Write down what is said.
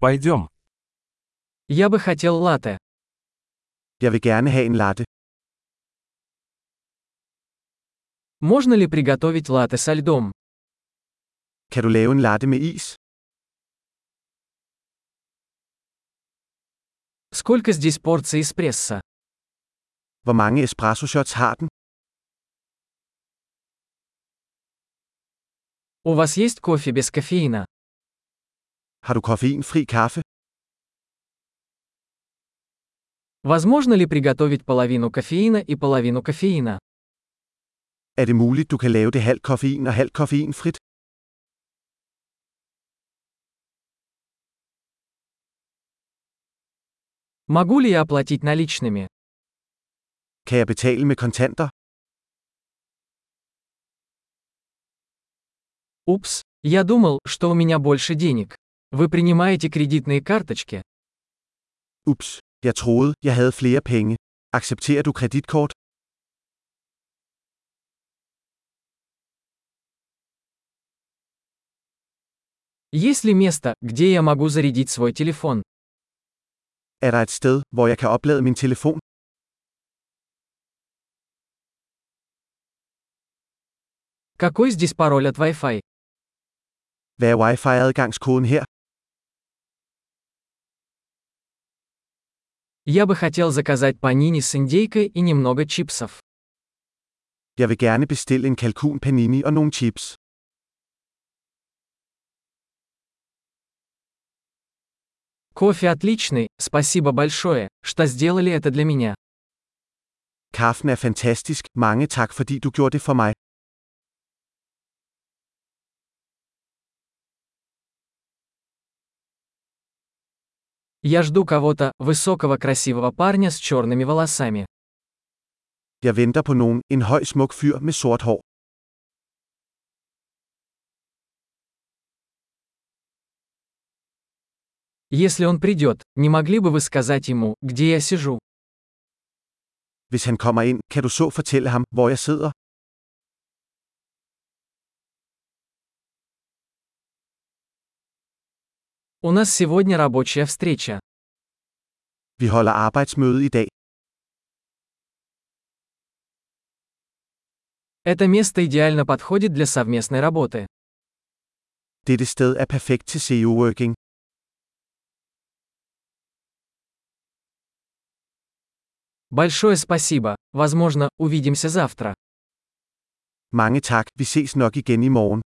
Пойдем. Я бы хотел латте. Jeg vil gerne have en latte. Можно ли приготовить латте со льдом? Kan du lave en latte med is? Сколько здесь порций эспрессо? Hvor mange espresso shots har den? У вас есть кофе без кофеина? Har du koffeinfri kaffe? Возможно ли приготовить половину кофеина и половину кофеина? Er det muligt, du kan lave det halvt koffein og halvt koffeinfrit? Могу ли я оплатить наличными? Kan jeg betale med kontanter? Упс, я думал, что у меня больше денег. Вы принимаете кредитные карточки? Ups, jeg troede, jeg havde flere penge. Accepterer du kreditkort? Есть ли место, где я могу зарядить свой телефон? Er der et sted, hvor jeg kan oplade min telefon? Какой здесь пароль от Wi-Fi? Hvad er wifi-adgangskoden her? Я бы хотел заказать панини с индейкой и немного чипсов. Jeg vil gerne bestille en kalkun panini og nogle chips. Кофе отличный, спасибо большое, что сделали это для меня. Kaffen er fantastisk, mange tak fordi du gjorde det for mig. Я жду кого-то, высокого красивого парня с черными волосами. Jeg venter på nogen, en høj smuk fyr med sort hår. Если он придет, не могли бы вы сказать ему, где я сижу? Hvis han kommer ind, kan du så fortælle ham, hvor jeg sidder? У нас сегодня рабочая встреча. Vi holder arbejdsmøde i dag. Это место идеально подходит для совместной работы. Dette sted er perfekt til SEO-working. Большое спасибо. Возможно, увидимся завтра. Mange tak, vi ses nok igen i morgen.